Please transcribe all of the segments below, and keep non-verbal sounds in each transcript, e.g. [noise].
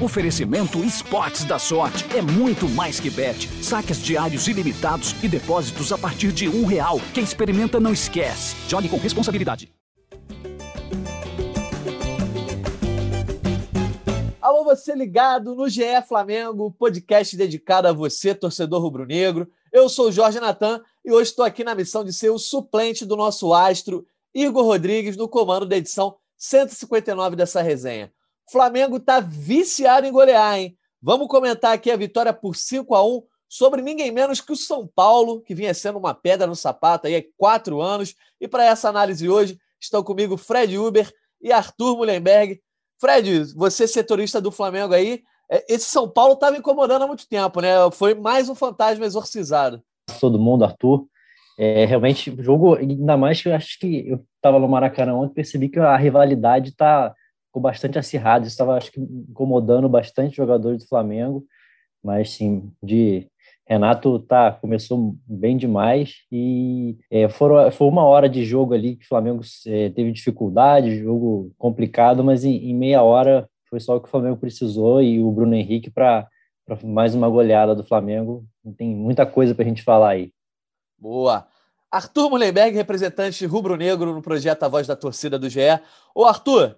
Oferecimento Esportes da Sorte. É muito mais que bet. Saques diários ilimitados e depósitos a partir de um real. Quem experimenta não esquece. Jogue com responsabilidade. Alô, você ligado no GE Flamengo, podcast dedicado a você, torcedor rubro-negro. Eu sou o Jorge Natan e hoje estou aqui na missão de ser o suplente do nosso astro, Igor Rodrigues, no comando da edição 159 dessa resenha. Flamengo está viciado em golear, hein? Vamos comentar aqui a vitória por 5 a 1 sobre ninguém menos que o São Paulo, que vinha sendo uma pedra no sapato aí há quatro anos. E para essa análise hoje, estão comigo Fred Uber e Arthur Mullenberg. Fred, você setorista do Flamengo aí, é, esse São Paulo estava incomodando há muito tempo, né? Foi mais um fantasma exorcizado. Todo mundo, Arthur. É, realmente, o jogo, ainda mais que eu acho que eu estava no Maracanã ontem, percebi que a rivalidade está ficou bastante acirrado. Isso estava, acho que, incomodando bastante jogadores do Flamengo. Mas, sim, de Renato tá, começou bem demais e é, foram, foi uma hora de jogo ali que o Flamengo é, teve dificuldade, jogo complicado, mas em, em, meia hora foi só o que o Flamengo precisou e o Bruno Henrique para mais uma goleada do Flamengo. Tem muita coisa para a gente falar aí. Boa! Arthur Mullenberg, representante rubro-negro no projeto A Voz da Torcida do GE. Ô, Arthur,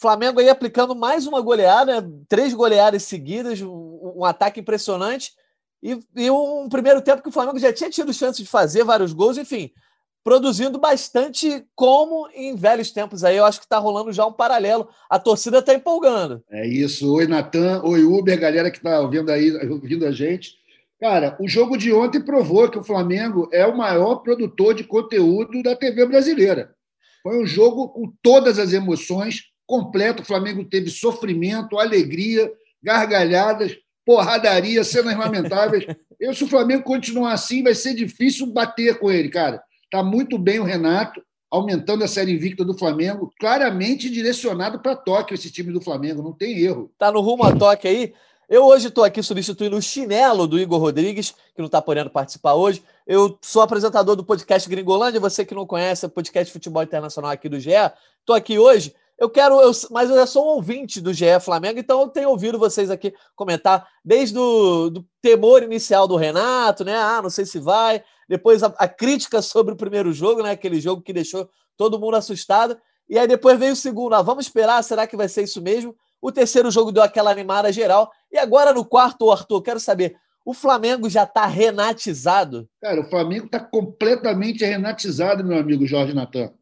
Flamengo aí aplicando mais uma goleada, três goleadas seguidas, um, um ataque impressionante. E, e, um primeiro tempo que o Flamengo já tinha tido chance de fazer vários gols, enfim, produzindo bastante como em velhos tempos aí. Eu acho que está rolando já um paralelo. A torcida está empolgando. É isso. Oi, Natan. Oi, Uber, galera que está ouvindo aí, ouvindo a gente. Cara, o jogo de ontem provou que o Flamengo é o maior produtor de conteúdo da TV brasileira. Foi um jogo com todas as emoções, completo. O Flamengo teve sofrimento, alegria, gargalhadas, porradaria, cenas lamentáveis. [laughs] Eu, se o Flamengo continuar assim, vai ser difícil bater com ele, cara. Está muito bem o Renato, aumentando a série invicta do Flamengo, claramente direcionado para Tóquio esse time do Flamengo, não tem erro. Tá no rumo a Tóquio aí. Eu hoje estou aqui substituindo o chinelo do Igor Rodrigues, que não está podendo participar hoje. Eu sou apresentador do podcast Gringolândia, você que não conhece, é podcast de futebol internacional aqui do GE. Estou aqui hoje eu quero, eu, mas eu sou um ouvinte do GE Flamengo, então eu tenho ouvido vocês aqui comentar desde o do temor inicial do Renato, né? Ah, não sei se vai. Depois a, a, crítica sobre o primeiro jogo, né? Aquele jogo que deixou todo mundo assustado. E aí depois veio o segundo. Ah, vamos esperar, será que vai ser isso mesmo? O terceiro jogo deu aquela animada geral. E agora no quarto, Arthur, quero saber. O Flamengo já está renatizado? Cara, o Flamengo está completamente renatizado, meu amigo Jorge Natan.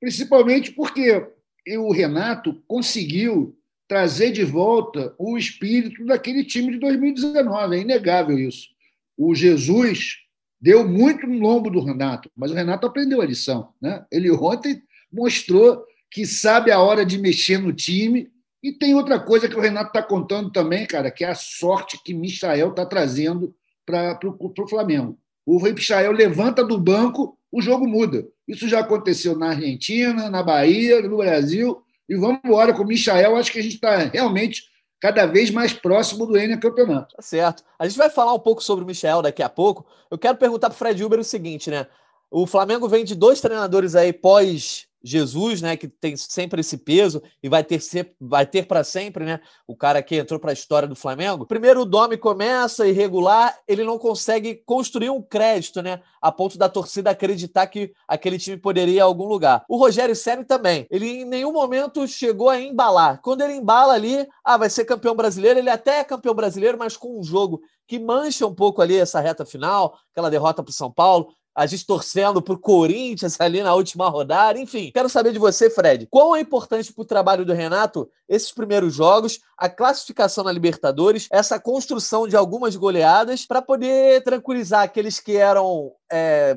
Principalmente porque e o Renato conseguiu trazer de volta o espírito daquele time de 2019. É inegável isso. O Jesus deu muito no lombo do Renato, mas o Renato aprendeu a lição. Né? Ele ontem mostrou que sabe a hora de mexer no time. E tem outra coisa que o Renato está contando também, cara, que é a sorte que Michael está trazendo para o Flamengo. O Michael levanta do banco, o jogo muda. Isso já aconteceu na Argentina, na Bahia, no Brasil. E vamos embora com o Michael. Acho que a gente está realmente cada vez mais próximo do N campeonato. Tá certo. A gente vai falar um pouco sobre o Michel daqui a pouco. Eu quero perguntar para o Fred Uber o seguinte, né? O Flamengo vem de dois treinadores aí pós Jesus, né, que tem sempre esse peso e vai ter, vai ter para sempre, né, o cara que entrou para a história do Flamengo. Primeiro o Domi começa irregular, ele não consegue construir um crédito, né, a ponto da torcida acreditar que aquele time poderia ir a algum lugar. O Rogério Ceni também, ele em nenhum momento chegou a embalar. Quando ele embala ali, ah, vai ser campeão brasileiro, ele até é campeão brasileiro, mas com um jogo que mancha um pouco ali essa reta final, aquela derrota para o São Paulo, a gente torcendo para o Corinthians ali na última rodada, enfim. Quero saber de você, Fred, quão é importante para o trabalho do Renato esses primeiros jogos, a classificação na Libertadores, essa construção de algumas goleadas para poder tranquilizar aqueles que eram é,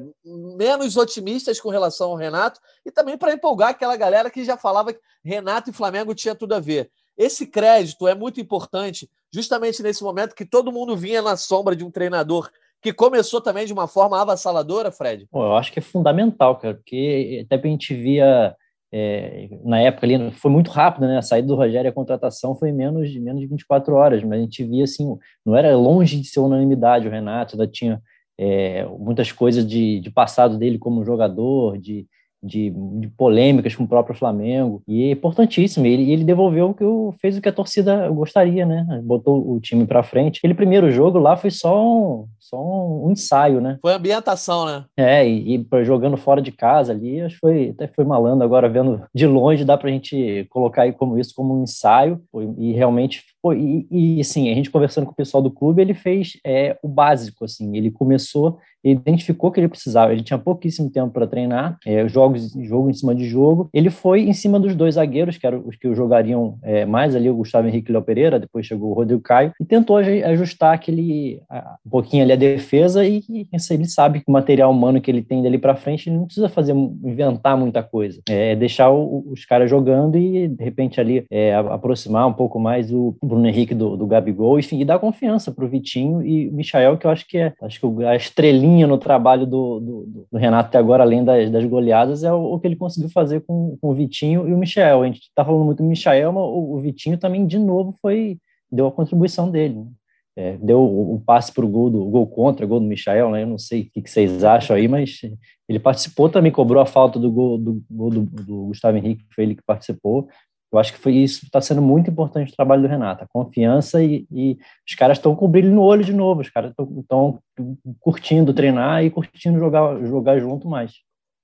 menos otimistas com relação ao Renato e também para empolgar aquela galera que já falava que Renato e Flamengo tinha tudo a ver. Esse crédito é muito importante justamente nesse momento que todo mundo vinha na sombra de um treinador que começou também de uma forma avassaladora, Fred? Pô, eu acho que é fundamental, cara, porque até a gente via é, na época ali, foi muito rápido, né? A saída do Rogério e a contratação foi menos de menos de 24 horas, mas a gente via assim, não era longe de ser unanimidade. O Renato ainda tinha é, muitas coisas de, de passado dele como jogador, de, de, de, polêmicas com o próprio Flamengo, e é importantíssimo. Ele, ele devolveu o que eu, fez o que a torcida gostaria, né? Botou o time para frente. Aquele primeiro jogo lá foi só um, só um, ensaio, né? Foi ambientação, né? É, e, e jogando fora de casa ali, acho que foi, até foi malandro. Agora, vendo de longe, dá para a gente colocar aí como isso como um ensaio, e realmente foi. E, e assim, a gente conversando com o pessoal do clube, ele fez é, o básico, assim, ele começou ele identificou que ele precisava. Ele tinha pouquíssimo tempo para treinar, é, jogos, jogo em cima de jogo. Ele foi em cima dos dois zagueiros, que eram os que jogariam é, mais ali, o Gustavo Henrique Léo Pereira, depois chegou o Rodrigo Caio, e tentou ajustar aquele, um pouquinho ali a defesa. E, e ele sabe que o material humano que ele tem dali para frente, ele não precisa fazer, inventar muita coisa. É deixar o, os caras jogando e, de repente, ali é, aproximar um pouco mais o Bruno Henrique do, do Gabigol, enfim, e dar confiança para o Vitinho e o Michael, que eu acho que é acho que a estrelinha no trabalho do, do, do, Renato até agora, além das, das goleadas, é o, o, que ele conseguiu fazer com, com o Vitinho e o Michel. A gente está falando muito do Michel, mas o, o, Vitinho também, de novo, foi deu a contribuição dele. Né? É, deu o, passe para o gol, do, gol contra, gol do Michel, né? Eu não sei o que, que, vocês acham aí, mas ele participou também, cobrou a falta do gol do, do, do Gustavo Henrique, foi ele que participou. Eu acho que foi isso está sendo muito importante o trabalho do Renato, a confiança e, e os caras estão com brilho no olho de novo, os caras estão curtindo treinar e curtindo jogar, jogar junto mais.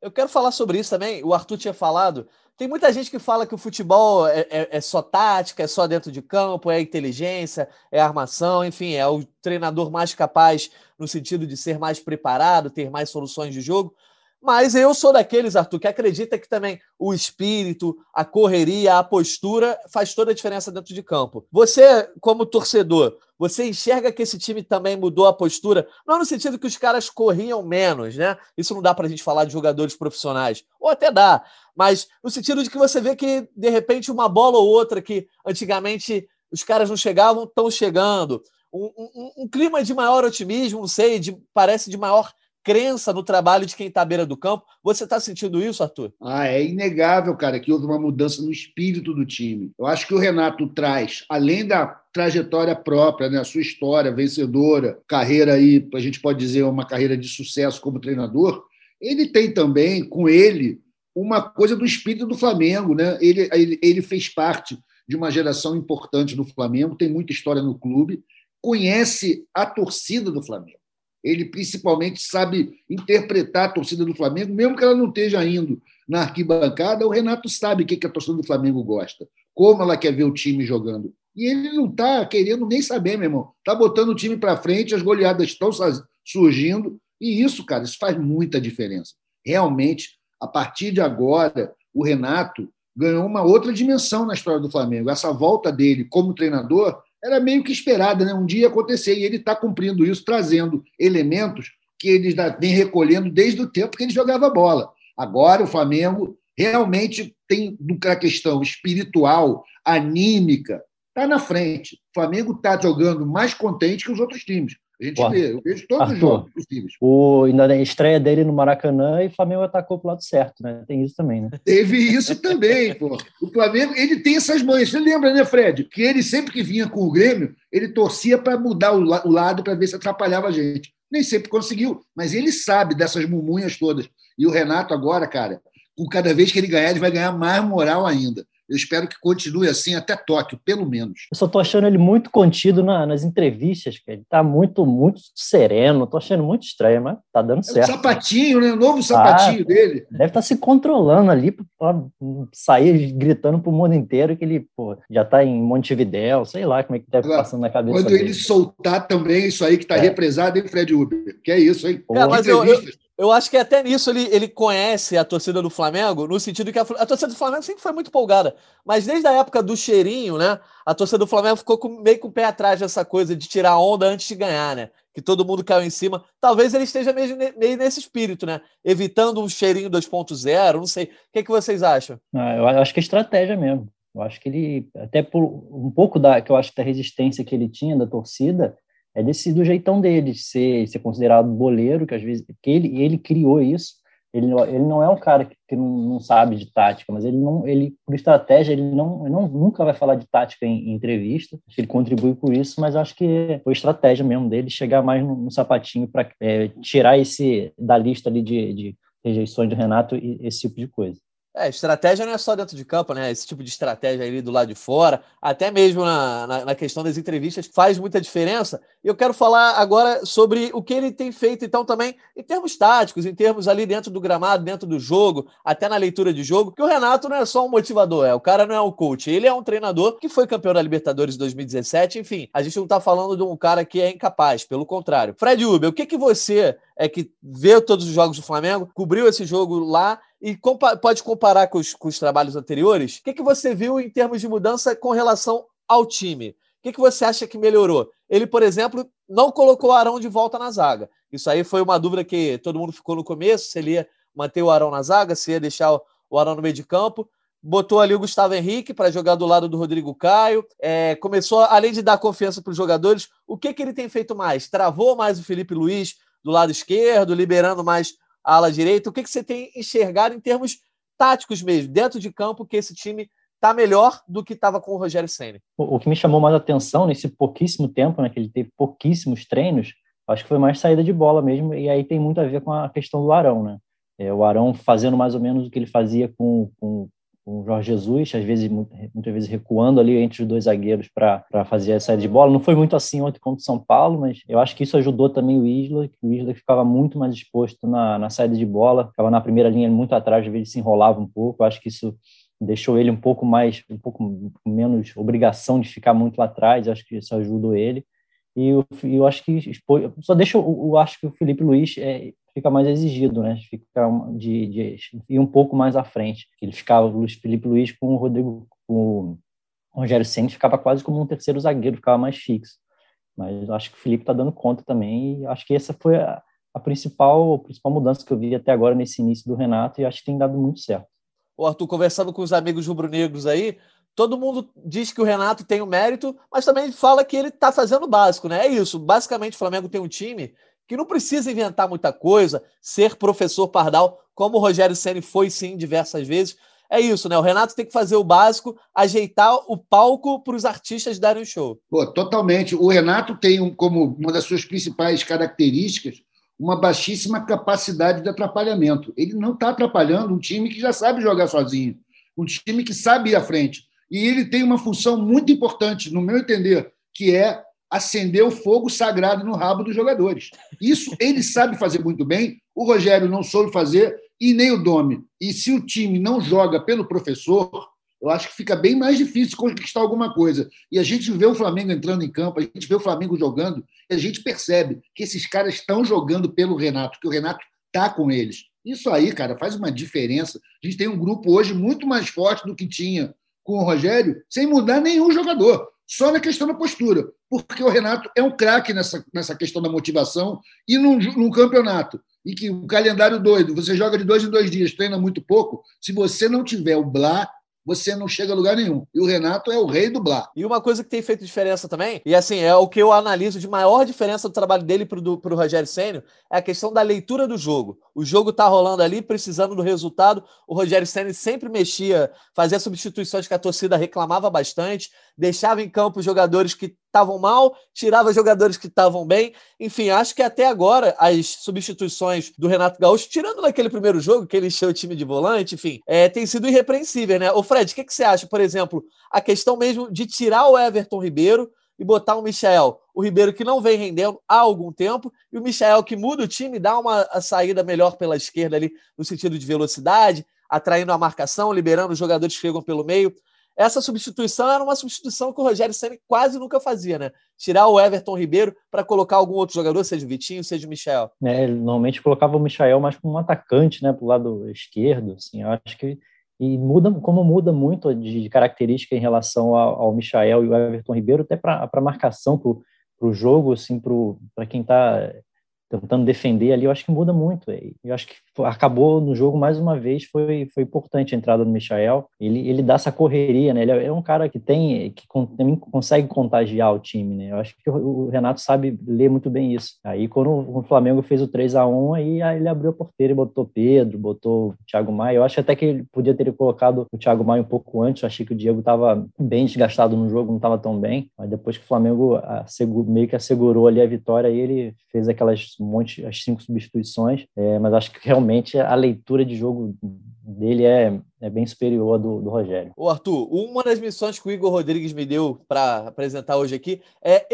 Eu quero falar sobre isso também. O Arthur tinha falado. Tem muita gente que fala que o futebol é, é, é só tática, é só dentro de campo, é inteligência, é armação, enfim, é o treinador mais capaz no sentido de ser mais preparado, ter mais soluções de jogo. Mas eu sou daqueles, Arthur, que acredita que também o espírito, a correria, a postura faz toda a diferença dentro de campo. Você, como torcedor, você enxerga que esse time também mudou a postura? Não no sentido que os caras corriam menos, né? Isso não dá para a gente falar de jogadores profissionais. Ou até dá, mas no sentido de que você vê que, de repente, uma bola ou outra que antigamente os caras não chegavam, estão chegando. Um, um, um, clima de maior otimismo, não sei, de, parece de maior crença no trabalho de quem está à beira do campo. Você está sentindo isso, Arthur? Ah, é inegável, cara, que houve uma mudança no espírito do time. Eu acho que o Renato traz, além da trajetória própria, né, a sua história vencedora, carreira aí, a gente pode dizer uma carreira de sucesso como treinador, ele tem também com ele uma coisa do espírito do Flamengo, né? Ele, ele, ele fez parte de uma geração importante do Flamengo, tem muita história no clube, conhece a torcida do Flamengo ele principalmente sabe interpretar a torcida do Flamengo, mesmo que ela não esteja indo na arquibancada, o Renato sabe o que a torcida do Flamengo gosta, como ela quer ver o time jogando. E ele não está querendo nem saber, meu irmão. Está botando o time para frente, as goleadas estão surgindo, e isso, cara, isso faz muita diferença. Realmente, a partir de agora, o Renato ganhou uma outra dimensão na história do Flamengo. Essa volta dele como treinador era meio que esperada, né? um dia ia acontecer, e ele está cumprindo isso, trazendo elementos que ele vem recolhendo desde o tempo que ele jogava bola. Agora o Flamengo realmente tem a questão espiritual, anímica, está na frente. O Flamengo está jogando mais contente que os outros times. A gente vê, eu vejo todos Arthur, os jogos possíveis. O, na estreia dele no Maracanã e o Flamengo atacou pro lado certo, né? Tem isso também, né? Teve isso também, pô. O Flamengo, ele tem essas manhas. Você lembra, né, Fred? Que ele sempre que vinha com o Grêmio, ele torcia para mudar o, o lado para ver se atrapalhava a gente. Nem sempre conseguiu, mas ele sabe dessas mumunhas todas. E o Renato agora, cara, com cada vez que ele ganhar, ele vai ganhar mais moral ainda. Eu espero que continue assim até Tóquio, pelo menos. Eu só tô achando ele muito contido na, nas entrevistas, cara. Ele tá muito, muito sereno. Tô achando muito estranho, mas tá dando é certo. O sapatinho, né? O novo sapatinho ah, dele. Deve estar tá se controlando ali para sair gritando pro mundo inteiro que ele pô, já tá em Montevidéu, sei lá como é que deve Agora, passando na cabeça Quando dele. ele soltar também isso aí que tá é. represado, hein, Fred Uber? Que é isso, hein? É, mas eu, eu, eu acho que até nisso ele, ele conhece a torcida do Flamengo, no sentido que a, a, torcida do Flamengo sempre foi muito polgada. Mas desde a época do cheirinho, né? A torcida do Flamengo ficou com, meio com o pé atrás dessa coisa de tirar onda antes de ganhar, né? Que todo mundo caiu em cima. Talvez ele esteja meio, meio nesse espírito, né? Evitando um cheirinho 2.0, não sei. O que, é que vocês acham? Ah, eu acho que é estratégia mesmo. Eu acho que ele, até por um pouco da que eu acho da resistência que ele tinha da torcida, é desse do jeitão dele, de ser, ser considerado boleiro, que às vezes que ele, ele criou isso. Ele, ele não é um cara que, que não, não, sabe de tática, mas ele não, ele por estratégia ele não, ele não nunca vai falar de tática em, em entrevista. Ele contribui por isso, mas acho que foi estratégia mesmo dele chegar mais no, no sapatinho para é, tirar esse da lista ali de, de rejeições do Renato e esse tipo de coisa. É, estratégia não é só dentro de campo, né? Esse tipo de estratégia ali do lado de fora, até mesmo na, na, na, questão das entrevistas, faz muita diferença. Eu quero falar agora sobre o que ele tem feito, então, também em termos táticos, em termos ali dentro do gramado, dentro do jogo, até na leitura de jogo, que o Renato não é só um motivador, é, o cara não é um coach, ele é um treinador que foi campeão da Libertadores 2017, enfim, a gente não tá falando de um cara que é incapaz, pelo contrário. Fred Uber, o que, que você é que vê todos os jogos do Flamengo, cobriu esse jogo lá e compa pode comparar com os, com os, trabalhos anteriores. O que, que você viu em termos de mudança com relação ao time? O que, que você acha que melhorou? Ele, por exemplo, não colocou o Arão de volta na zaga. Isso aí foi uma dúvida que todo mundo ficou no começo: se ele ia manter o Arão na zaga, se ia deixar o Arão no meio de campo. Botou ali o Gustavo Henrique para jogar do lado do Rodrigo Caio. É, começou, além de dar confiança para os jogadores, o que, que ele tem feito mais? Travou mais o Felipe Luiz do lado esquerdo, liberando mais ala direita. O que, que você tem enxergado em termos táticos mesmo, dentro de campo, que esse time está melhor do que estava com o Rogério Senna? O, o, que me chamou mais atenção nesse pouquíssimo tempo, né, que ele teve pouquíssimos treinos, acho que foi mais saída de bola mesmo, e aí tem muito a ver com a questão do Arão, né? É, o Arão fazendo mais ou menos o que ele fazia com, com com o Jorge Jesus, às vezes, muitas vezes recuando ali entre os dois zagueiros para fazer a saída de bola. Não foi muito assim ontem contra o São Paulo, mas eu acho que isso ajudou também o Isla, que o Isla ficava muito mais exposto na, na saída de bola, ficava na primeira linha muito atrás, às vezes se enrolava um pouco. Eu acho que isso deixou ele um pouco mais, um pouco menos obrigação de ficar muito lá atrás. Eu acho que isso ajudou ele. E eu, eu acho que só deixa eu, eu acho que o Felipe Luiz é, fica mais exigido, né? Fica de, de, ir um pouco mais à frente. Ele ficava, o Felipe Luiz com o Rodrigo, com o Rogério Senna ficava quase como um terceiro zagueiro, ficava mais fixo. Mas acho que o Felipe está dando conta também e acho que essa foi a, a, principal, a principal mudança que eu vi até agora nesse início do Renato e acho que tem dado muito certo. O Arthur, conversando com os amigos rubro-negros aí, todo mundo diz que o Renato tem o mérito, mas também fala que ele está fazendo o básico, né? É isso. Basicamente, o Flamengo tem um time que não precisa inventar muita coisa, ser professor Pardal, como o Rogério Ceni foi sim diversas vezes. É isso, né? O Renato tem que fazer o básico, ajeitar o palco para os artistas darem o show. Pô, totalmente. O Renato tem como uma das suas principais características uma baixíssima capacidade de atrapalhamento. Ele não está atrapalhando um time que já sabe jogar sozinho, um time que sabe ir à frente. E ele tem uma função muito importante, no meu entender, que é acender o fogo sagrado no rabo dos jogadores. Isso ele sabe fazer muito bem, o Rogério não soube fazer e nem o Domi. E se o time não joga pelo professor, eu acho que fica bem mais difícil conquistar alguma coisa. E a gente vê o Flamengo entrando em campo, a gente vê o Flamengo jogando, e a gente percebe que esses caras estão jogando pelo Renato, que o Renato está com eles. Isso aí, cara, faz uma diferença. A gente tem um grupo hoje muito mais forte do que tinha com o Rogério, sem mudar nenhum jogador só na questão da postura, porque o Renato é um craque nessa, nessa questão da motivação e num, num campeonato. E que o calendário doido, você joga de dois em dois dias, treina muito pouco. Se você não tiver o Blá, você não chega a lugar nenhum. E o Renato é o rei do blá. E uma coisa que tem feito diferença também, e assim, é o que eu analiso de maior diferença do trabalho dele para o Rogério Sênio, é a questão da leitura do jogo. O jogo tá rolando ali, precisando do resultado. O Rogério Sênio sempre mexia, fazia substituições que a torcida reclamava bastante, deixava em campo jogadores que estavam mal, tirava jogadores que estavam bem. Enfim, acho que até agora as substituições do Renato Gaúcho, tirando naquele primeiro jogo que ele encheu o time de volante, enfim, é, tem sido irrepreensível, né? Ô Fred, o que, que você acha, por exemplo, a questão mesmo de tirar o Everton Ribeiro e botar o Michel, o Ribeiro que não vem rendendo há algum tempo, e o Michel que muda o time, dá uma saída melhor pela esquerda ali, no sentido de velocidade, atraindo a marcação, liberando os jogadores que chegam pelo meio essa substituição era uma substituição que o Rogério Senna quase nunca fazia, né? Tirar o Everton Ribeiro para colocar algum outro jogador, seja o Vitinho, seja o Michel. É, ele normalmente colocava o Michel mais como um atacante, né, pro lado esquerdo, assim, eu acho que e muda como muda muito de, característica em relação ao, ao Michael e o Everton Ribeiro, até para a marcação, para o jogo, assim, para quem está tentando defender ali, eu acho que muda muito. Eu acho que acabou no jogo mais uma vez, foi, foi importante a entrada do Michael. Ele, ele dá essa correria, né? Ele é um cara que tem, que consegue contagiar o time, né? Eu acho que o Renato sabe ler muito bem isso. Aí quando o Flamengo fez o 3 a 1 aí, aí ele abriu a porteira e botou Pedro, botou o Thiago Maia. Eu acho até que ele podia ter colocado o Thiago Maia um pouco antes. Eu achei que o Diego estava bem desgastado no jogo, não estava tão bem. Mas depois que o Flamengo meio que assegurou ali a vitória, ele fez aquelas um monte, as cinco substituições, é, mas acho que realmente a leitura de jogo dele é, é bem superior à do, do Rogério. Ô Arthur, uma das missões que o Igor Rodrigues me deu para apresentar hoje aqui é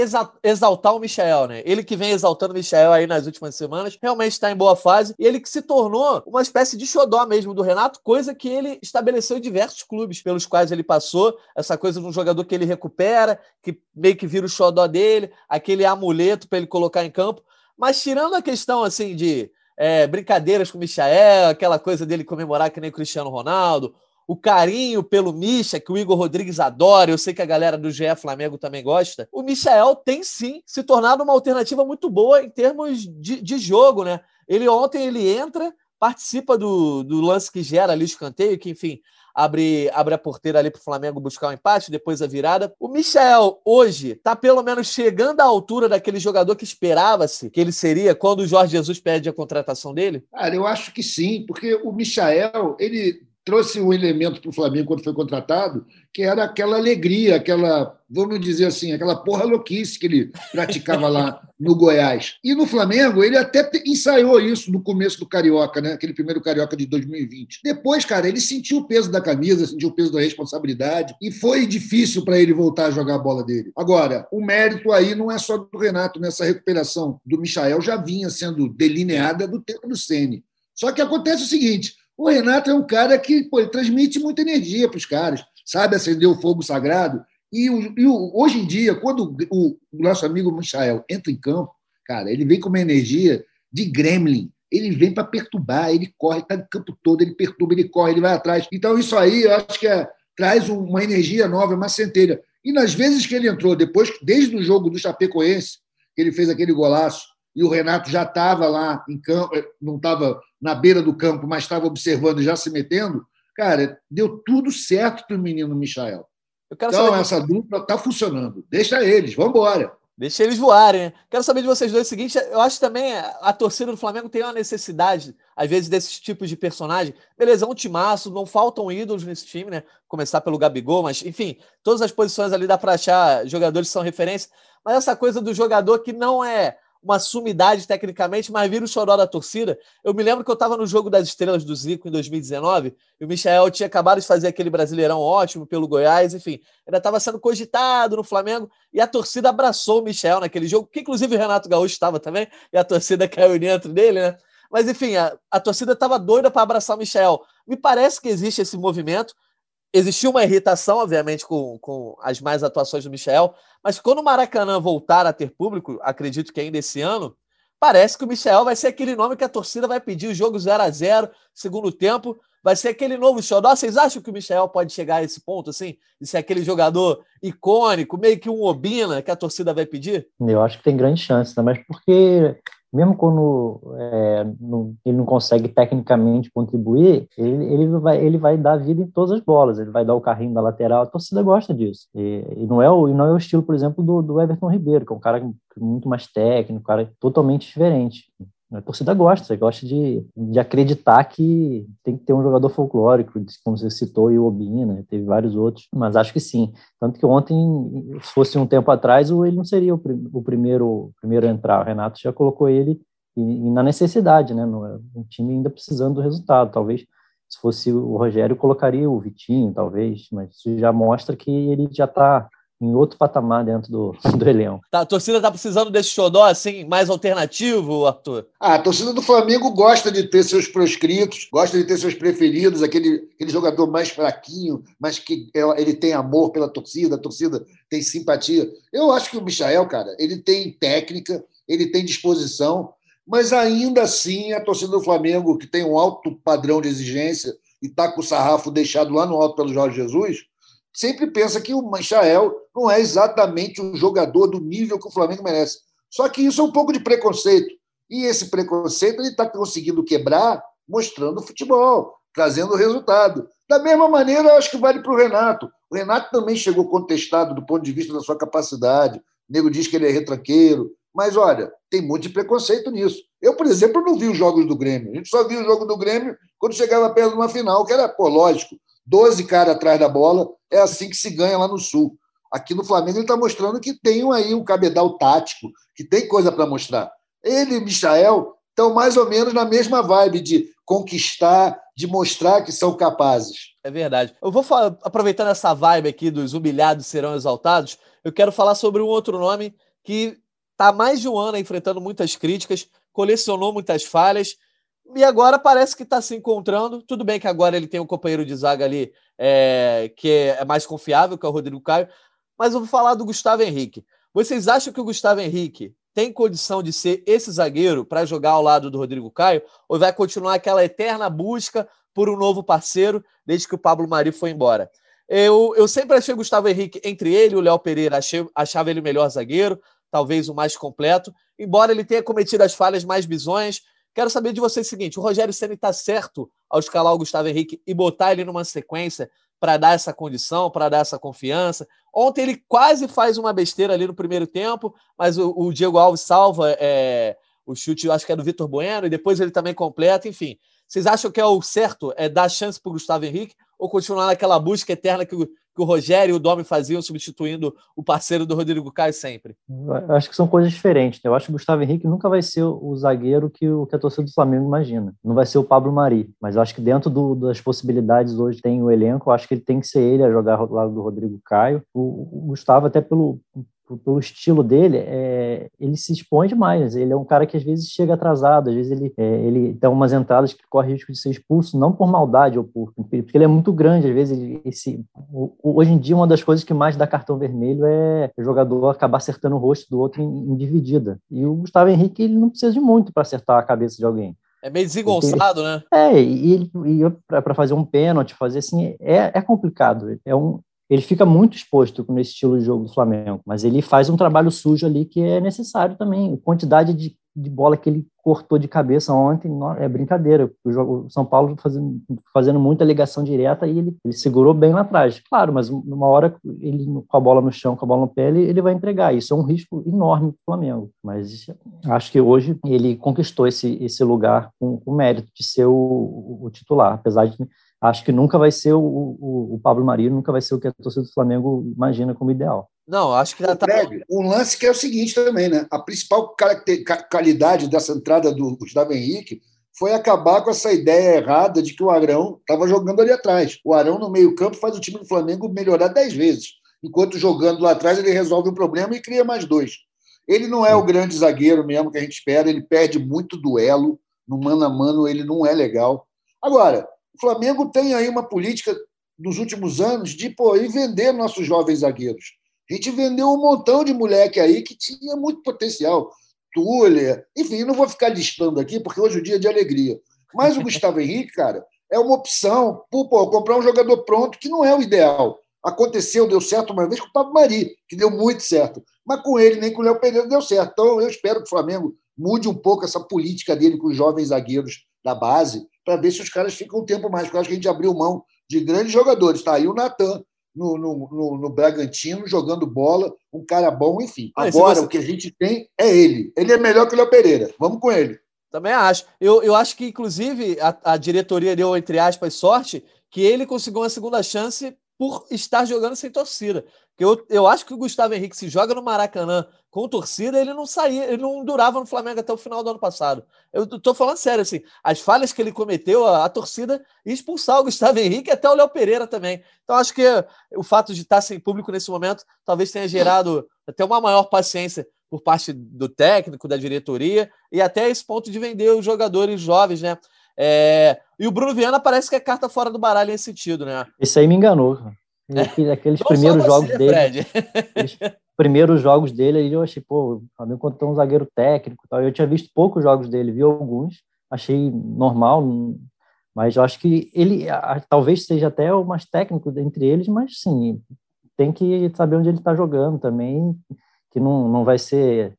exaltar o Michel, né? Ele que vem exaltando o Michel aí nas últimas semanas, realmente está em boa fase, e ele que se tornou uma espécie de xodó mesmo do Renato, coisa que ele estabeleceu em diversos clubes pelos quais ele passou, essa coisa de um jogador que ele recupera, que meio que vira o xodó dele, aquele amuleto para ele colocar em campo. Mas tirando a questão assim de é, brincadeiras com o Michael, aquela coisa dele comemorar que nem o Cristiano Ronaldo, o carinho pelo Misha, que o Igor Rodrigues adora, eu sei que a galera do GE Flamengo também gosta. O Michael tem sim se tornado uma alternativa muito boa em termos de, de jogo, né? Ele ontem ele entra, participa do, do lance que gera ali o escanteio, que enfim, abre, abre a porteira ali para o Flamengo buscar o um empate, depois a virada. O Michel, hoje, está pelo menos chegando à altura daquele jogador que esperava-se que ele seria quando o Jorge Jesus pede a contratação dele? Cara, eu acho que sim, porque o Michel, ele trouxe um elemento para o Flamengo quando foi contratado, que era aquela alegria, aquela, vamos dizer assim, aquela porra louquice que ele praticava lá [laughs] no Goiás. E no Flamengo, ele até ensaiou isso no começo do Carioca, né? aquele primeiro Carioca de 2020. Depois, cara, ele sentiu o peso da camisa, sentiu o peso da responsabilidade, e foi difícil para ele voltar a jogar a bola dele. Agora, o mérito aí não é só do Renato, nessa recuperação do Michael já vinha sendo delineada do tempo do Sene. Só que acontece o seguinte: o Renato é um cara que pô, transmite muita energia para os caras, sabe acender o fogo sagrado. E, o, e o, hoje em dia, quando o, o, nosso amigo Michael entra em campo, cara, ele vem com uma energia de gremlin. Ele vem para perturbar, ele corre, está no campo todo, ele perturba, ele corre, ele vai atrás. Então, isso aí eu acho que é, traz uma energia nova, uma centelha. E nas vezes que ele entrou, depois, desde o jogo do Chapecoense, que ele fez aquele golaço, e o Renato já estava lá em campo, eh, não estava na beira do campo, mas estava observando e já se metendo, cara, deu tudo certo para o menino Michael. então, saber... essa dupla está funcionando. Deixa eles, vamos embora. Deixa eles voarem, né? Quero saber de vocês dois o seguinte: eu acho também a torcida do Flamengo tem uma necessidade, às vezes, desses tipos de personagem. Beleza, é um timaço, não faltam ídolos nesse time, né? Começar pelo Gabigol, mas, enfim, todas as posições ali dá para achar jogadores que são referência. Mas essa coisa do jogador que não é uma sumidade tecnicamente, mas vira o choró da torcida. Eu me lembro que eu estava no Jogo das Estrelas do Zico em 2019 e o Michel tinha acabado de fazer aquele brasileirão ótimo pelo Goiás, enfim, ainda estava sendo cogitado no Flamengo e a torcida abraçou o Michel naquele jogo, que inclusive o Renato Gaúcho estava também e a torcida [laughs] caiu dentro dele, né? Mas enfim, a, a torcida estava doida para abraçar o Michel. Me parece que existe esse movimento existiu uma irritação, obviamente, com, com as mais atuações do Michel, mas quando o Maracanã voltar a ter público, acredito que ainda esse ano, parece que o Michel vai ser aquele nome que a torcida vai pedir o jogo 0 a 0 segundo tempo, vai ser aquele novo xodó. Vocês acham que o Michel pode chegar a esse ponto, assim, de ser aquele jogador icônico, meio que um Obina que a torcida vai pedir? Eu acho que tem grande chance, né? mas porque mesmo quando é, não, ele não consegue tecnicamente contribuir, ele, ele, vai, ele vai dar vida em todas as bolas, ele vai dar o carrinho da lateral, a torcida gosta disso. E, e não, é o, não é o estilo, por exemplo, do, do Everton Ribeiro, que é um cara muito mais técnico, um cara totalmente diferente. A torcida gosta, gosta de, de acreditar que tem que ter um jogador folclórico, como você citou, e o Obina, teve vários outros, mas acho que sim. Tanto que ontem, se fosse um tempo atrás, ele não seria o, o primeiro, primeiro a entrar. O Renato já colocou ele e, e na necessidade, né? No, time ainda precisando do resultado. Talvez, se fosse o Rogério, colocaria o Vitinho, talvez, mas isso já mostra que ele já está em outro patamar dentro do, [laughs] do elenco. Tá, a torcida tá precisando desse xodó assim, mais alternativo, Arthur? Ah, a torcida do Flamengo gosta de ter seus proscritos, gosta de ter seus preferidos, aquele, aquele jogador mais fraquinho, mas que ele tem amor pela torcida, a torcida tem simpatia. Eu acho que o Michael, cara, ele tem técnica, ele tem disposição, mas ainda assim a torcida do Flamengo, que tem um alto padrão de exigência e está com o sarrafo deixado lá no alto pelo Jorge Jesus, sempre pensa que o Michael não é exatamente um jogador do nível que o Flamengo merece. Só que isso é um pouco de preconceito. E esse preconceito ele está conseguindo quebrar mostrando futebol, trazendo resultado. Da mesma maneira, acho que vale para o Renato. O Renato também chegou contestado do ponto de vista da sua capacidade. O nego diz que ele é retranqueiro. Mas, olha, tem muito de preconceito nisso. Eu, por exemplo, não vi os jogos do Grêmio. A gente só viu o jogo do Grêmio quando chegava perto de uma final, que era, pô, lógico, 12 caras atrás da bola, é assim que se ganha lá no Sul. Aqui no Flamengo ele está mostrando que tem aí um cabedal tático, que tem coisa para mostrar. Ele e Michael estão mais ou menos na mesma vibe de conquistar, de mostrar que são capazes. É verdade. Eu vou aproveitando essa vibe aqui dos humilhados serão exaltados, eu quero falar sobre um outro nome que está há mais de um ano enfrentando muitas críticas, colecionou muitas falhas e agora parece que está se encontrando. Tudo bem que agora ele tem um companheiro de zaga ali é, que é mais confiável, que é o Rodrigo Caio, mas eu vou falar do Gustavo Henrique. Vocês acham que o Gustavo Henrique tem condição de ser esse zagueiro para jogar ao lado do Rodrigo Caio? Ou vai continuar aquela eterna busca por um novo parceiro desde que o Pablo Mari foi embora? Eu, eu sempre achei o Gustavo Henrique entre ele e o Léo Pereira, achei, achava ele o melhor zagueiro, talvez o mais completo, embora ele tenha cometido as falhas mais bizonhas. Quero saber de vocês o seguinte: o Rogério Senna está certo ao escalar o Gustavo Henrique e botar ele numa sequência para dar essa condição, para dar essa confiança. Ontem ele quase faz uma besteira ali no primeiro tempo, mas o, o Diego Alves salva é, o chute, acho que é do Vitor Bueno, e depois ele também completa, enfim. Vocês acham que é o certo é dar chance para o Gustavo Henrique ou continuar naquela busca eterna que o, que o Rogério e o Domi faziam, substituindo o parceiro do Rodrigo Caio sempre? Eu acho que são coisas diferentes. Né? Eu acho que o Gustavo Henrique nunca vai ser o zagueiro que, o, que a torcida do Flamengo imagina. Não vai ser o Pablo Mari, mas eu acho que dentro do, das possibilidades hoje tem o elenco, eu acho que ele tem que ser ele a jogar ao lado do Rodrigo Caio. O, o Gustavo, até pelo, pelo estilo dele, é, ele se expõe demais. Ele é um cara que às vezes chega atrasado, às vezes ele, é, ele tem umas entradas que corre risco de ser expulso, não por maldade ou por. Porque ele é muito grande, às vezes. Ele, esse, hoje em dia, uma das coisas que mais dá cartão vermelho é o jogador acabar acertando o rosto do outro em, em dividida. E o Gustavo Henrique, ele não precisa de muito para acertar a cabeça de alguém. É meio desengonçado, né? É, e, e para fazer um pênalti, fazer assim, é, é complicado. É um, ele fica muito exposto nesse estilo de jogo do Flamengo, mas ele faz um trabalho sujo ali que é necessário também. A quantidade de, de bola que ele cortou de cabeça ontem é brincadeira. O, jogo, o São Paulo fazendo, fazendo muita ligação direta e ele, ele segurou bem lá atrás. Claro, mas uma hora ele com a bola no chão, com a bola no pé, ele, ele vai entregar. Isso é um risco enorme para o Flamengo. Mas acho que hoje ele conquistou esse, esse lugar com o mérito de ser o, o, o titular, apesar de acho que nunca vai ser o, o, o, Pablo Maria, nunca vai ser o que a torcida do Flamengo imagina como ideal. Não, acho que já tá... Um lance que é o seguinte também, né? A principal qualidade dessa entrada do Gustavo Henrique foi acabar com essa ideia errada de que o Arão estava jogando ali atrás. O Arão, no meio-campo, faz o time do Flamengo melhorar dez vezes. Enquanto jogando lá atrás, ele resolve um problema e cria mais dois. Ele não é o grande zagueiro mesmo que a gente espera, ele perde muito duelo. No mano a mano, ele não é legal. Agora, o Flamengo tem aí uma política nos últimos anos de pô, ir vender nossos jovens zagueiros. A gente vendeu um montão de moleque aí que tinha muito potencial. Túlia, enfim, não vou ficar listando aqui, porque hoje é o dia de alegria. Mas o Gustavo [laughs] Henrique, cara, é uma opção. Pô, pô, comprar um jogador pronto, que não é o ideal. Aconteceu, deu certo uma vez com o Pablo Mari, que deu muito certo. Mas com ele, nem com o Léo Pereira deu certo. Então, eu espero que o Flamengo mude um pouco essa política dele com os jovens zagueiros da base, para ver se os caras ficam um tempo mais, porque eu acho que a gente abriu mão de grandes jogadores. Está aí o Natan no, no, no, no, Bragantino, jogando bola, um cara bom, enfim. Agora, você... o que a gente tem é ele. Ele é melhor que o Léo Pereira. Vamos com ele. Também acho. Eu, eu acho que, inclusive, a, a diretoria deu, entre aspas, sorte que ele conseguiu uma segunda chance por estar jogando sem torcida. Eu, eu acho que o Gustavo Henrique se joga no Maracanã com torcida, ele não saía, ele não durava no Flamengo até o final do ano passado. Eu tô falando sério, assim, as falhas que ele cometeu, a, a torcida expulsar o Gustavo [laughs] Henrique até o Léo Pereira também. Então, acho que o fato de estar sem público nesse momento talvez tenha gerado até uma maior paciência por parte do técnico, da diretoria, e até esse ponto de vender os jogadores jovens, né? É... E o Bruno Viana parece que é carta fora do baralho nesse sentido, né? Isso aí me enganou. Aqueles primeiros jogos dele. Primeiros jogos dele, eu achei, pô, o Flamengo contratou um zagueiro técnico tal. Eu tinha visto poucos jogos dele, vi alguns, achei normal, mas eu acho que ele talvez seja até o mais técnico entre eles, mas sim, tem que saber onde ele está jogando também, que não, não vai ser.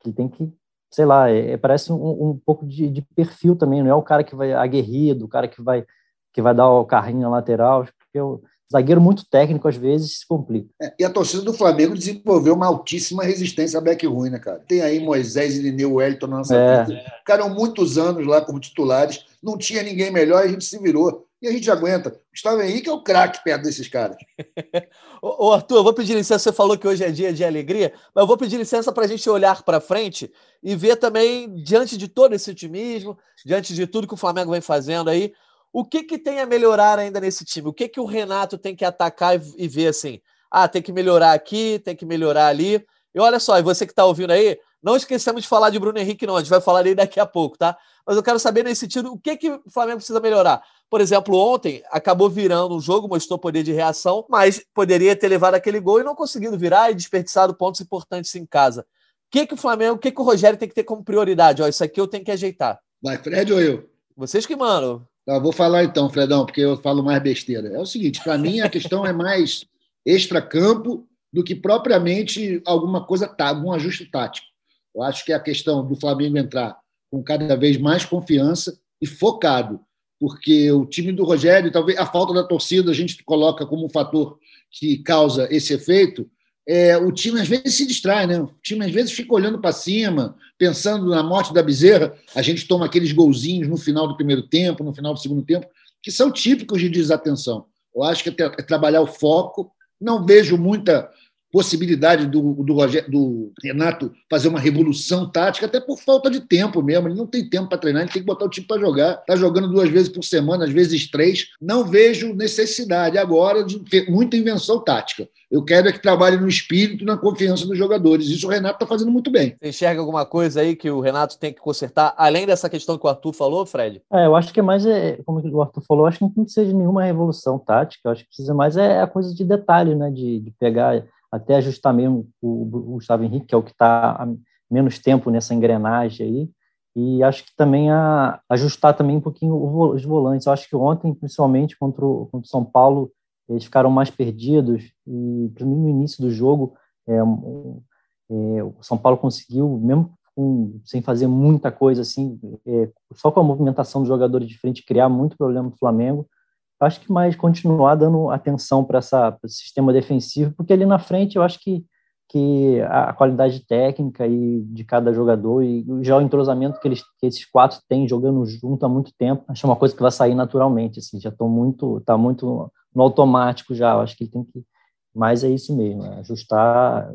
que tem que, sei lá, é, é, parece um, um pouco de, de, perfil também, não é o cara que vai aguerrido, o cara que vai, que vai dar o carrinho na lateral, porque eu zagueiro muito técnico, às vezes, se complica. É, e a torcida do Flamengo desenvolveu uma altíssima resistência a back ruim, né, cara? Tem aí Moisés e Lineu Wellington na nossa é. vida. Ficaram muitos anos lá como titulares, não tinha ninguém melhor e a gente se virou. e a gente aguenta. Gustavo Henrique é o craque perto desses caras. [laughs] ô, Arthur, eu vou pedir licença. Você falou que hoje é dia de alegria, mas eu vou pedir licença para a gente olhar para frente e ver também, diante de todo esse otimismo, diante de tudo que o Flamengo vem fazendo aí, o que, que tem a melhorar ainda nesse time? O que, que o Renato tem que atacar e, e ver assim? Ah, tem que melhorar aqui, tem que melhorar ali. E olha só, e você que está ouvindo aí, não esquecemos de falar de Bruno Henrique, não. A gente vai falar dele daqui a pouco, tá? Mas eu quero saber nesse sentido o que, que o Flamengo precisa melhorar. Por exemplo, ontem acabou virando um jogo, mostrou poder de reação, mas poderia ter levado aquele gol e não conseguido virar e desperdiçado pontos importantes em casa. O que, que o Flamengo, o que, que o Rogério tem que ter como prioridade? Ó, isso aqui eu tenho que ajeitar. Vai, Fred ou eu? Vocês que mandam. Tá, vou falar então, Fredão, porque eu falo mais besteira. É o seguinte, para mim a questão é mais extra-campo do que propriamente alguma coisa, tá, algum ajuste tático. Eu acho que é a questão do Flamengo entrar com cada vez mais confiança e focado porque o time do Rogério, talvez a falta da torcida, a gente coloca como um fator que causa esse efeito. É, o time às vezes se distrai, né? O time às vezes fica olhando para cima, pensando na morte da Bezerra. A gente toma aqueles golzinhos no final do primeiro tempo, no final do segundo tempo, que são típicos de desatenção. Eu acho que é, é trabalhar o foco. Não vejo muita possibilidade do, do, do, Renato fazer uma revolução tática, até por falta de tempo mesmo. Ele não tem tempo para treinar, ele tem que botar o time para jogar. Está jogando duas vezes por semana, às vezes três. Não vejo necessidade agora de ter muita invenção tática. Eu quero é que trabalhe no espírito, na confiança dos jogadores. Isso o Renato está fazendo muito bem. Você enxerga alguma coisa aí que o Renato tem que consertar, além dessa questão que o Arthur falou, Fred? É, eu acho que é mais, é, como o Arthur falou, acho que não precisa de nenhuma revolução tática. Eu acho que precisa mais é a coisa de detalhe, né? De, de pegar até ajustar mesmo o, Gustavo Henrique, que é o que está há menos tempo nessa engrenagem aí, e acho que também a, ajustar também um pouquinho os volantes. Eu acho que ontem, principalmente contra o, contra o São Paulo, eles ficaram mais perdidos. E, para mim, no início do jogo, é, é, o São Paulo conseguiu, mesmo com, sem fazer muita coisa assim, é, só com a movimentação dos jogadores de frente, criar muito problema no Flamengo acho que mais continuar dando atenção para esse sistema defensivo, porque ali na frente eu acho que, que a qualidade técnica e de cada jogador e já o entrosamento que, eles, que esses quatro têm jogando junto há muito tempo, acho uma coisa que vai sair naturalmente, assim, já estou muito, tá muito no automático já, eu acho que ele tem que mas é isso mesmo, é ajustar,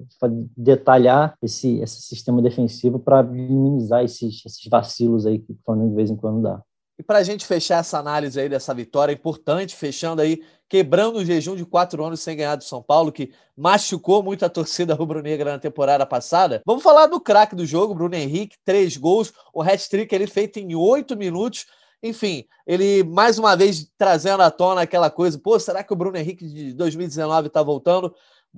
detalhar esse, esse sistema defensivo para minimizar esses, esses vacilos aí que o Flamengo de vez em quando dá. E para a gente fechar essa análise aí dessa vitória importante, fechando aí, quebrando o jejum de quatro anos sem ganhar do São Paulo, que machucou muito a torcida [laughs] rubro-negra na temporada passada, vamos falar do craque do jogo, Bruno Henrique, três gols, o hat-trick ele feito em oito minutos. Enfim, ele mais uma vez trazendo à tona aquela coisa, pô, será que o Bruno Henrique de 2019 está voltando?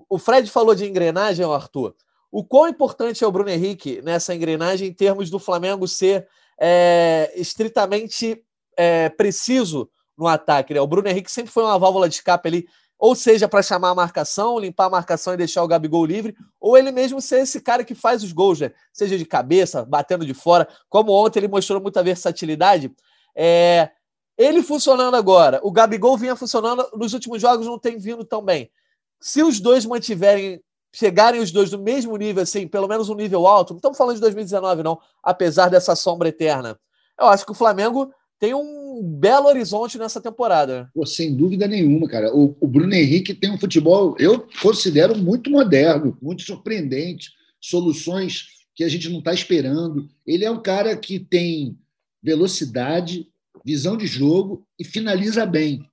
O Fred falou de engrenagem, Arthur. O quão importante é o Bruno Henrique nessa engrenagem em termos do Flamengo ser é, estritamente é, preciso no ataque. Né? O Bruno Henrique sempre foi uma válvula de escape ali, ou seja, para chamar a marcação, limpar a marcação e deixar o Gabigol livre, ou ele mesmo ser esse cara que faz os gols, né? seja de cabeça, batendo de fora, como ontem ele mostrou muita versatilidade. É, ele funcionando agora, o Gabigol vinha funcionando, nos últimos jogos não tem vindo tão bem. Se os dois mantiverem chegarem os dois no mesmo nível, assim, pelo menos um nível alto, não estamos falando de 2019, não, apesar dessa sombra eterna. Eu acho que o Flamengo tem um belo horizonte nessa temporada. Pô, sem dúvida nenhuma, cara. O, o, Bruno Henrique tem um futebol, eu considero muito moderno, muito surpreendente, soluções que a gente não está esperando. Ele é um cara que tem velocidade, visão de jogo e finaliza bem.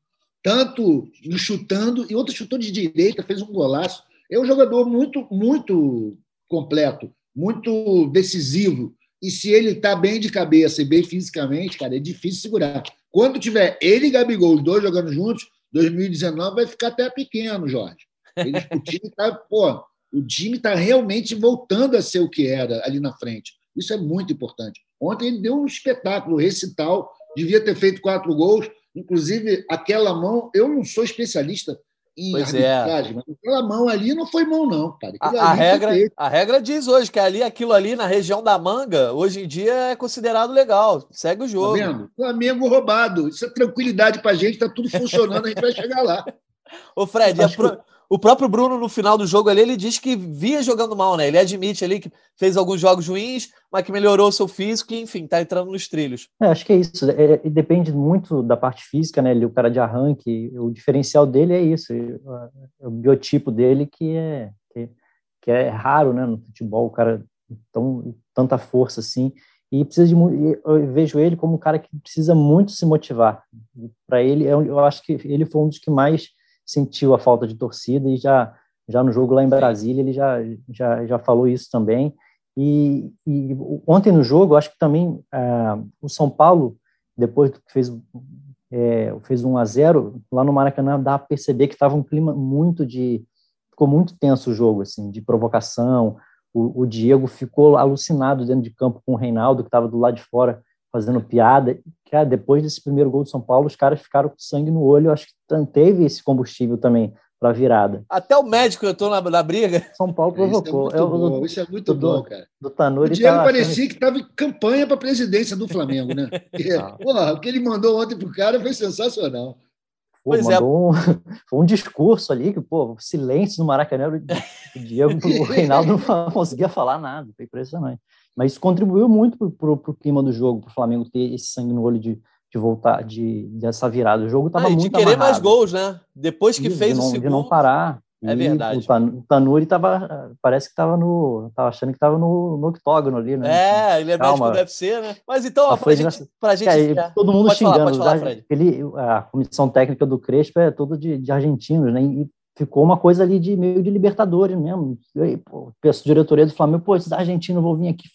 Tanto no chutando, e outro chutou de direita, fez um golaço é um jogador muito, muito completo, muito decisivo. E se ele está bem de cabeça e bem fisicamente, cara, é difícil segurar. Quando tiver ele e Gabigol, os dois jogando juntos, 2019 vai ficar até pequeno, Jorge. Eles, o time está, pô, o time está realmente voltando a ser o que era ali na frente. Isso é muito importante. Ontem ele deu um espetáculo, recital, devia ter feito quatro gols. Inclusive, aquela mão, eu não sou especialista em pois arbitragem, é. mas aquela mão ali não foi mão, não, cara. A, a regra, a regra diz hoje que ali, aquilo ali na região da manga, hoje em dia é considerado legal. Segue o tá jogo. Tá vendo? Flamengo roubado. Isso é tranquilidade pra gente, tá tudo funcionando, a gente vai chegar lá. [laughs] Ô, Fred, pro... O próprio Bruno, no final do jogo ali, ele diz que via jogando mal, né? Ele admite ali que fez alguns jogos ruins, mas que melhorou seu físico e, enfim, tá entrando nos trilhos. É, acho que é isso. É, é, depende muito da parte física, né? Ele, o cara de arranque, o diferencial dele é isso. É, o biotipo dele que é, que, que é raro, né? No futebol, o cara tão tanta força assim e precisa de eu vejo ele como um cara que precisa muito se motivar para ele é eu acho que ele foi um dos que mais sentiu a falta de torcida e já já no jogo lá em Brasília ele já já, já falou isso também. E, e ontem no jogo acho que também ah, o São Paulo depois que fez é, fez 1 a 0 lá no Maracanã dá a perceber que estava um clima muito de ficou muito tenso o jogo assim de provocação. O, o, Diego ficou alucinado dentro de campo com o Reinaldo, que estava do lado de fora fazendo piada. Cara, depois desse primeiro gol do São Paulo, os caras ficaram com sangue no olho. Eu acho que teve esse combustível também para virada. Até o médico eu estou na, na, briga. São Paulo provocou. Isso é muito, bom, isso é muito do, bom, cara. Do Tanuri o Diego parecia que estava em campanha para a presidência do Flamengo, né? [laughs] porra, o que ele mandou ontem pro cara foi sensacional. Pô, pois é. Um, [laughs] foi um discurso ali que, pô, silêncio no Maracanã, o Diego, [laughs] o Reinaldo não conseguia falar nada, foi impressionante. Mas isso contribuiu muito para o clima do jogo, para o Flamengo ter esse sangue no olho de, de voltar, de, dessa virada. O jogo estava ah, muito de querer amarrado. mais gols, né? Depois que fez não, o segundo... De não parar. É verdade. O Tanuri tava, parece que estava no, tava achando que estava no, no octógono ali, né? É, ele é Calma. médico do UFC, né? Mas então, para gente, pra gente, é, todo mundo pode xingando. Falar, falar, ele, a comissão técnica do Crespo é toda de, de argentinos, né? E ficou uma coisa ali de meio de Libertadores mesmo. Eu, pô, peço diretoria do Flamengo, pô, esses argentinos vão vir aqui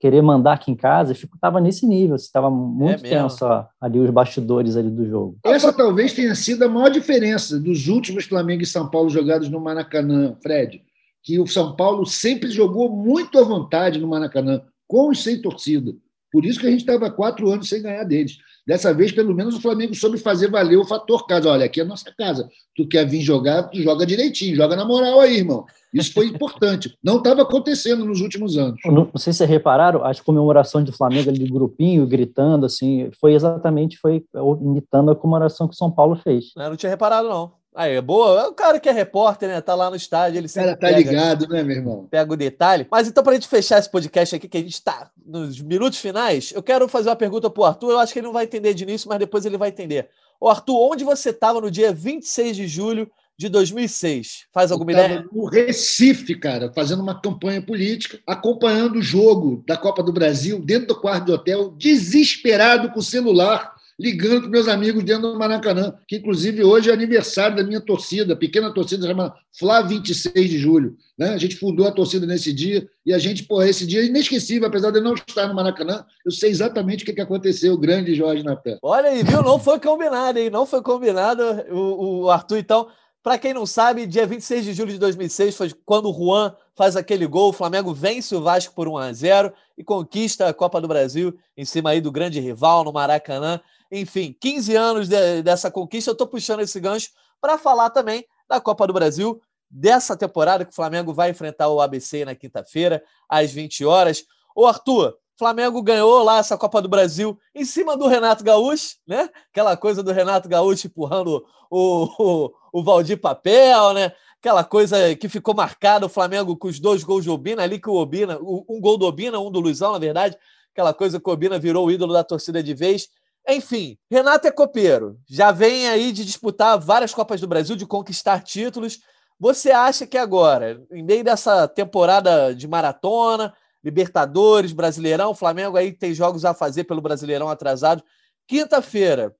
querer mandar aqui em casa. Fico, tava nesse nível, estava assim, muito é tenso ali os bastidores ali do jogo. Essa talvez tenha sido a maior diferença dos últimos Flamengo e São Paulo jogados no Maracanã, Fred, que o São Paulo sempre jogou muito à vontade no Maracanã, com e sem torcida. Por isso que a gente estava quatro anos sem ganhar deles. Dessa vez, pelo menos, o Flamengo soube fazer valer o fator casa. Olha, aqui é a nossa casa. Tu quer vir jogar, tu joga direitinho, joga na moral aí, irmão. Isso foi importante. Não estava acontecendo nos últimos anos. Não, não, sei se vocês repararam, as comemorações do Flamengo ali de grupinho, gritando, assim, foi exatamente, foi imitando a comemoração que o São Paulo fez. Eu não tinha reparado, não. Aí, é boa. É o cara que é repórter, né? Tá lá no estádio, ele sempre. O cara tá pega, ligado, né, meu irmão? Pega o detalhe. Mas então, para a gente fechar esse podcast aqui, que a gente tá nos minutos finais, eu quero fazer uma pergunta pro Arthur. Eu acho que ele não vai entender de início, mas depois ele vai entender. Ô, Arthur, onde você estava no dia 26 de julho de 2006? Faz alguma eu ideia? No Recife, cara, fazendo uma campanha política, acompanhando o jogo da Copa do Brasil dentro do quarto de hotel, desesperado com o celular ligando para meus amigos dentro do Maracanã, que inclusive hoje é aniversário da minha torcida, pequena torcida chamada Flá 26 de julho. Né? A gente fundou a torcida nesse dia e a gente, pô, esse dia é inesquecível, apesar de eu não estar no Maracanã, eu sei exatamente o que, que aconteceu, grande Jorge Natan. Olha aí, viu? Não foi combinado, hein? Não foi combinado. O, o Arthur, então, para quem não sabe, dia 26 de julho de 2006 foi quando o Juan faz aquele gol, o Flamengo vence o Vasco por 1 a 0 e conquista a Copa do Brasil em cima aí do grande rival no Maracanã. Enfim, 15 anos de, dessa conquista, eu estou puxando esse gancho para falar também da Copa do Brasil, dessa temporada que o Flamengo vai enfrentar o ABC na quinta-feira, às 20 horas. Ô, Arthur, Flamengo ganhou lá essa Copa do Brasil em cima do Renato Gaúcho, né? Aquela coisa do Renato Gaúcho empurrando o, o, o Valdir Papel, né? Aquela coisa que ficou marcada, o Flamengo com os dois gols de Obina, ali que o Obina, um gol do Obina, um do Luizão, na verdade, aquela coisa que o Obina virou o ídolo da torcida de vez. Enfim, Renato é copeiro. Já vem aí de disputar várias Copas do Brasil, de conquistar títulos. Você acha que agora, em meio dessa temporada de maratona, Libertadores, Brasileirão, Flamengo aí tem jogos a fazer pelo Brasileirão atrasado. Quinta-feira,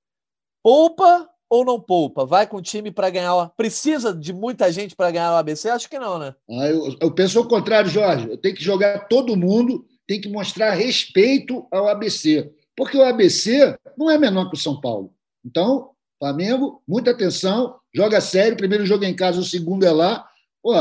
poupa ou não poupa? Vai com o time para ganhar? Precisa de muita gente para ganhar o ABC? Acho que não, né? Ah, eu, eu penso ao contrário, Jorge. Eu tenho que jogar todo mundo, tem que mostrar respeito ao ABC. Porque o ABC não é menor que o São Paulo. Então, Flamengo, muita atenção, joga sério, primeiro jogo é em casa, o segundo é lá. Pô,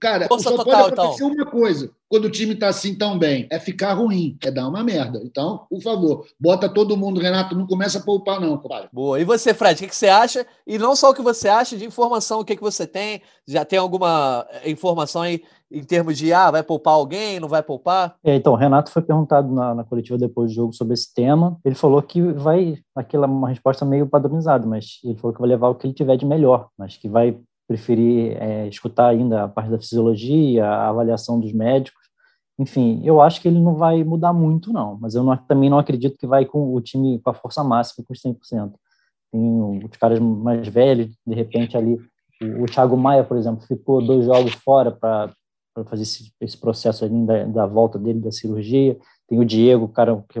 cara, Força só total, pode acontecer então. uma coisa quando o time está assim tão bem, é ficar ruim, é dar uma merda. Então, por favor, bota todo mundo, Renato, não começa a poupar não, cara. Boa. E você, Fred, o que, você acha? E não só o que você acha, de informação, o que, que você tem? Já tem alguma eh, informação aí em termos de, ah, vai poupar alguém, não vai poupar? É, então, o Renato foi perguntado na, na, coletiva depois do jogo sobre esse tema. Ele falou que vai, aquela uma resposta meio padronizada, mas ele falou que vai levar o que ele tiver de melhor, mas que vai preferir é, escutar ainda a parte da fisiologia, a avaliação dos médicos. Enfim, eu acho que ele não vai mudar muito, não, mas eu não, também não acredito que vai com o time com a força máxima, com os 100%. Tem os caras mais velhos, de repente ali, o Thiago Maia, por exemplo, ficou dois jogos fora para fazer esse, esse, processo da, da, volta dele da cirurgia. Tem o Diego, cara que,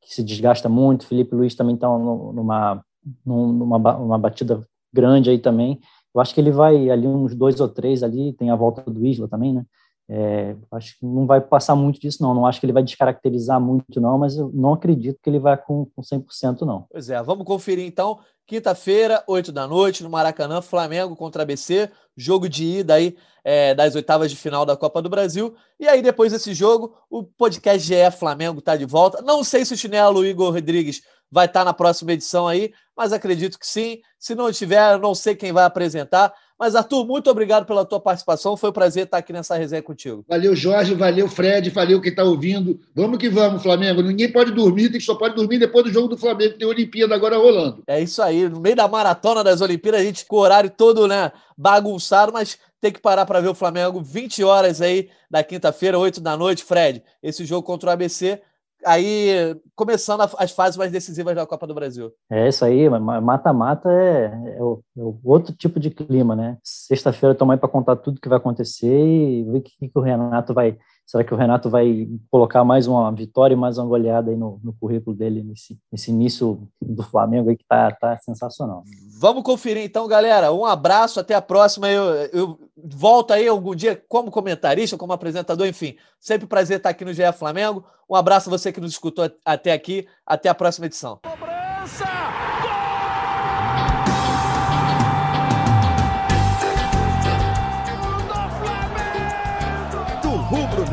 que se desgasta muito, Felipe Luiz também está numa, numa batida grande aí também. Eu acho que ele vai ali uns dois ou três ali, tem a volta do Isla também, né? É, acho que não vai passar muito disso, não. Não acho que ele vai descaracterizar muito, não, mas eu não acredito que ele vai com, com 100%, não. Pois é, vamos conferir então. Quinta-feira, 8 da noite, no Maracanã, Flamengo contra ABC, jogo de ida aí é, das oitavas de final da Copa do Brasil. E aí, depois desse jogo, o podcast GE Flamengo está de volta. Não sei se o chinelo Igor Rodrigues vai estar tá na próxima edição aí, mas acredito que sim. Se não estiver, não sei quem vai apresentar. Mas, Arthur, muito obrigado pela tua participação. Foi um prazer estar aqui nessa resenha contigo. Valeu, Jorge. Valeu, Fred. Valeu quem está ouvindo. Vamos que vamos, Flamengo. Ninguém pode dormir, tem que só pode dormir depois do jogo do Flamengo, tem Olimpíada agora rolando. É isso aí. No meio da maratona das Olimpíadas, a gente com o horário todo né, bagunçado, mas tem que parar para ver o Flamengo 20 horas aí da quinta-feira, 8 da noite, Fred. Esse jogo contra o ABC aí começando as fases mais decisivas da Copa do Brasil. É isso aí, mata-mata é, é, o, é, o, outro tipo de clima, né? Sexta-feira tomar para contar tudo que vai acontecer e ver o que, que o Renato vai Será que o Renato vai colocar mais uma vitória e mais uma goleada aí no, no currículo dele nesse, nesse, início do Flamengo aí que tá, tá sensacional? Vamos conferir então, galera. Um abraço, até a próxima. Eu, eu volto aí algum dia como comentarista, como apresentador, enfim. Sempre prazer estar aqui no GE Flamengo. Um abraço a você que nos escutou até aqui. Até a próxima edição.